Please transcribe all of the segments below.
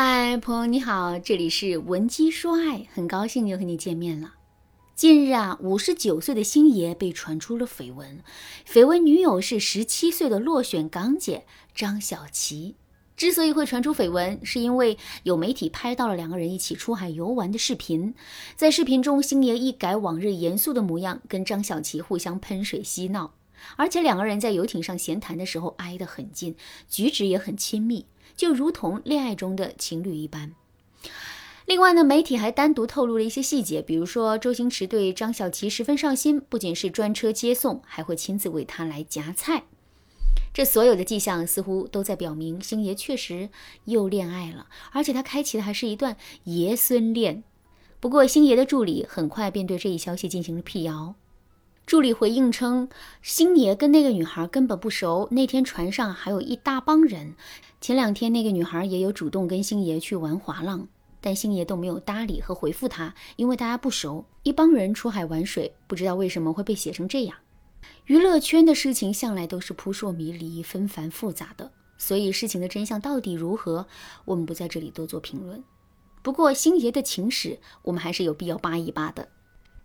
嗨，朋友你好，这里是文姬说爱，很高兴又和你见面了。近日啊，五十九岁的星爷被传出了绯闻，绯闻女友是十七岁的落选港姐张小琪。之所以会传出绯闻，是因为有媒体拍到了两个人一起出海游玩的视频，在视频中，星爷一改往日严肃的模样，跟张小琪互相喷水嬉闹，而且两个人在游艇上闲谈的时候挨得很近，举止也很亲密。就如同恋爱中的情侣一般。另外呢，媒体还单独透露了一些细节，比如说周星驰对张小琪十分上心，不仅是专车接送，还会亲自为她来夹菜。这所有的迹象似乎都在表明，星爷确实又恋爱了，而且他开启的还是一段爷孙恋。不过，星爷的助理很快便对这一消息进行了辟谣。助理回应称，星爷跟那个女孩根本不熟。那天船上还有一大帮人。前两天那个女孩也有主动跟星爷去玩滑浪，但星爷都没有搭理和回复她，因为大家不熟。一帮人出海玩水，不知道为什么会被写成这样。娱乐圈的事情向来都是扑朔迷离、纷繁复杂的，所以事情的真相到底如何，我们不在这里多做评论。不过星爷的情史，我们还是有必要扒一扒的。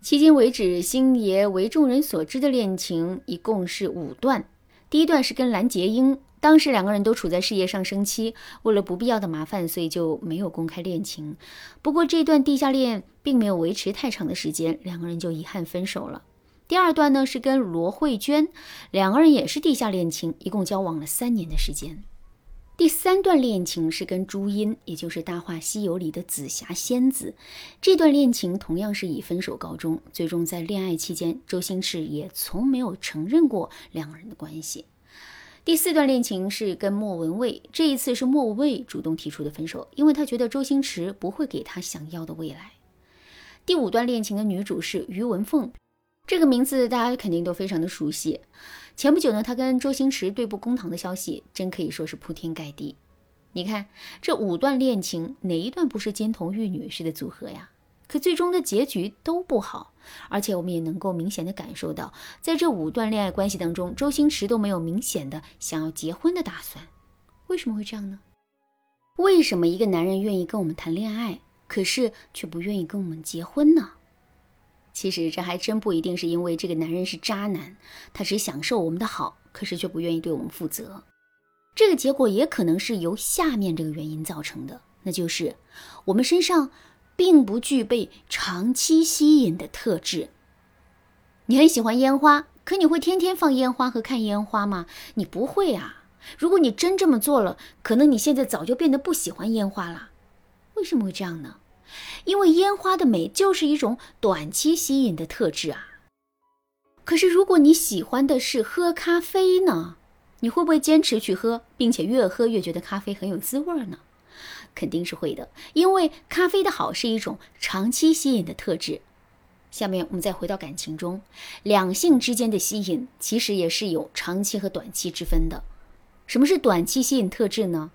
迄今为止，星爷为众人所知的恋情一共是五段。第一段是跟蓝洁瑛，当时两个人都处在事业上升期，为了不必要的麻烦，所以就没有公开恋情。不过这段地下恋并没有维持太长的时间，两个人就遗憾分手了。第二段呢是跟罗慧娟，两个人也是地下恋情，一共交往了三年的时间。第三段恋情是跟朱茵，也就是《大话西游》里的紫霞仙子。这段恋情同样是以分手告终。最终在恋爱期间，周星驰也从没有承认过两人的关系。第四段恋情是跟莫文蔚，这一次是莫文蔚主动提出的分手，因为他觉得周星驰不会给她想要的未来。第五段恋情的女主是于文凤。这个名字大家肯定都非常的熟悉。前不久呢，他跟周星驰对簿公堂的消息，真可以说是铺天盖地。你看这五段恋情，哪一段不是金童玉女式的组合呀？可最终的结局都不好，而且我们也能够明显的感受到，在这五段恋爱关系当中，周星驰都没有明显的想要结婚的打算。为什么会这样呢？为什么一个男人愿意跟我们谈恋爱，可是却不愿意跟我们结婚呢？其实这还真不一定是因为这个男人是渣男，他只享受我们的好，可是却不愿意对我们负责。这个结果也可能是由下面这个原因造成的，那就是我们身上并不具备长期吸引的特质。你很喜欢烟花，可你会天天放烟花和看烟花吗？你不会啊。如果你真这么做了，可能你现在早就变得不喜欢烟花了。为什么会这样呢？因为烟花的美就是一种短期吸引的特质啊。可是如果你喜欢的是喝咖啡呢，你会不会坚持去喝，并且越喝越觉得咖啡很有滋味呢？肯定是会的，因为咖啡的好是一种长期吸引的特质。下面我们再回到感情中，两性之间的吸引其实也是有长期和短期之分的。什么是短期吸引特质呢？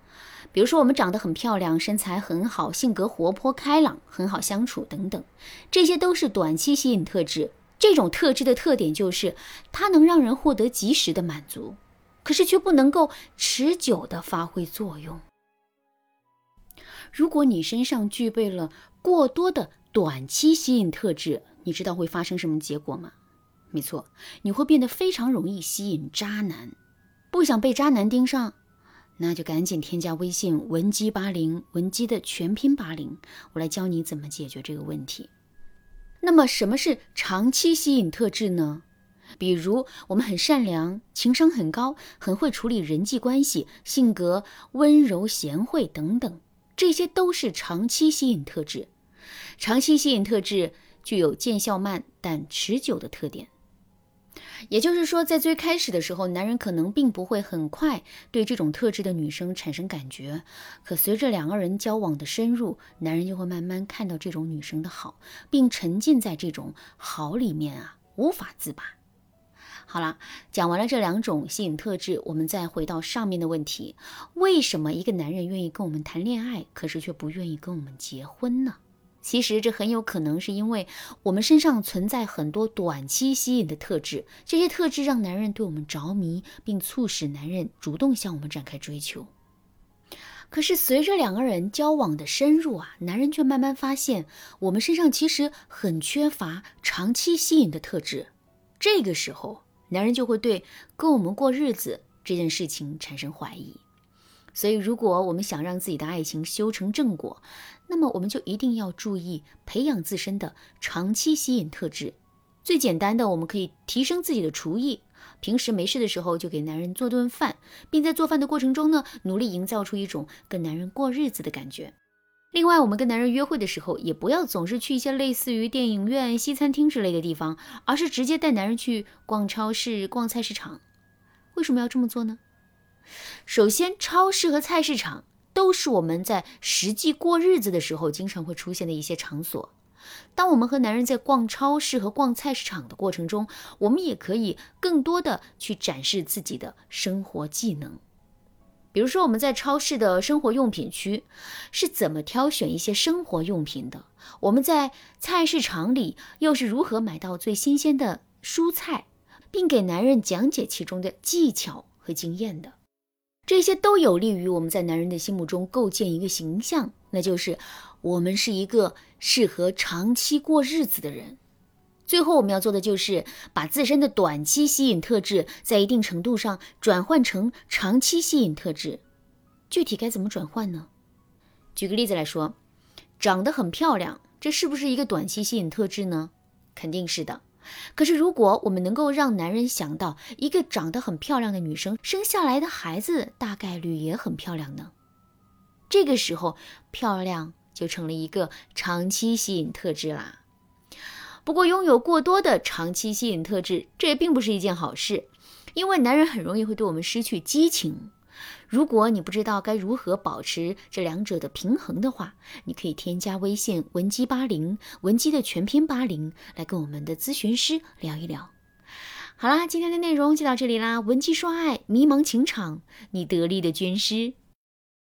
比如说，我们长得很漂亮，身材很好，性格活泼开朗，很好相处等等，这些都是短期吸引特质。这种特质的特点就是，它能让人获得及时的满足，可是却不能够持久的发挥作用。如果你身上具备了过多的短期吸引特质，你知道会发生什么结果吗？没错，你会变得非常容易吸引渣男。不想被渣男盯上。那就赶紧添加微信文姬八零，文姬的全拼八零，我来教你怎么解决这个问题。那么什么是长期吸引特质呢？比如我们很善良，情商很高，很会处理人际关系，性格温柔贤惠等等，这些都是长期吸引特质。长期吸引特质具有见效慢但持久的特点。也就是说，在最开始的时候，男人可能并不会很快对这种特质的女生产生感觉，可随着两个人交往的深入，男人就会慢慢看到这种女生的好，并沉浸在这种好里面啊，无法自拔。好了，讲完了这两种吸引特质，我们再回到上面的问题：为什么一个男人愿意跟我们谈恋爱，可是却不愿意跟我们结婚呢？其实这很有可能是因为我们身上存在很多短期吸引的特质，这些特质让男人对我们着迷，并促使男人主动向我们展开追求。可是随着两个人交往的深入啊，男人却慢慢发现，我们身上其实很缺乏长期吸引的特质。这个时候，男人就会对跟我们过日子这件事情产生怀疑。所以，如果我们想让自己的爱情修成正果，那么我们就一定要注意培养自身的长期吸引特质。最简单的，我们可以提升自己的厨艺。平时没事的时候，就给男人做顿饭，并在做饭的过程中呢，努力营造出一种跟男人过日子的感觉。另外，我们跟男人约会的时候，也不要总是去一些类似于电影院、西餐厅之类的地方，而是直接带男人去逛超市、逛菜市场。为什么要这么做呢？首先，超市和菜市场都是我们在实际过日子的时候经常会出现的一些场所。当我们和男人在逛超市和逛菜市场的过程中，我们也可以更多的去展示自己的生活技能。比如说，我们在超市的生活用品区是怎么挑选一些生活用品的？我们在菜市场里又是如何买到最新鲜的蔬菜，并给男人讲解其中的技巧和经验的？这些都有利于我们在男人的心目中构建一个形象，那就是我们是一个适合长期过日子的人。最后，我们要做的就是把自身的短期吸引特质，在一定程度上转换成长期吸引特质。具体该怎么转换呢？举个例子来说，长得很漂亮，这是不是一个短期吸引特质呢？肯定是的。可是，如果我们能够让男人想到一个长得很漂亮的女生生下来的孩子大概率也很漂亮呢？这个时候，漂亮就成了一个长期吸引特质啦。不过，拥有过多的长期吸引特质，这也并不是一件好事，因为男人很容易会对我们失去激情。如果你不知道该如何保持这两者的平衡的话，你可以添加微信文姬八零，文姬的全拼八零，来跟我们的咨询师聊一聊。好啦，今天的内容就到这里啦，文姬说爱，迷茫情场，你得力的军师。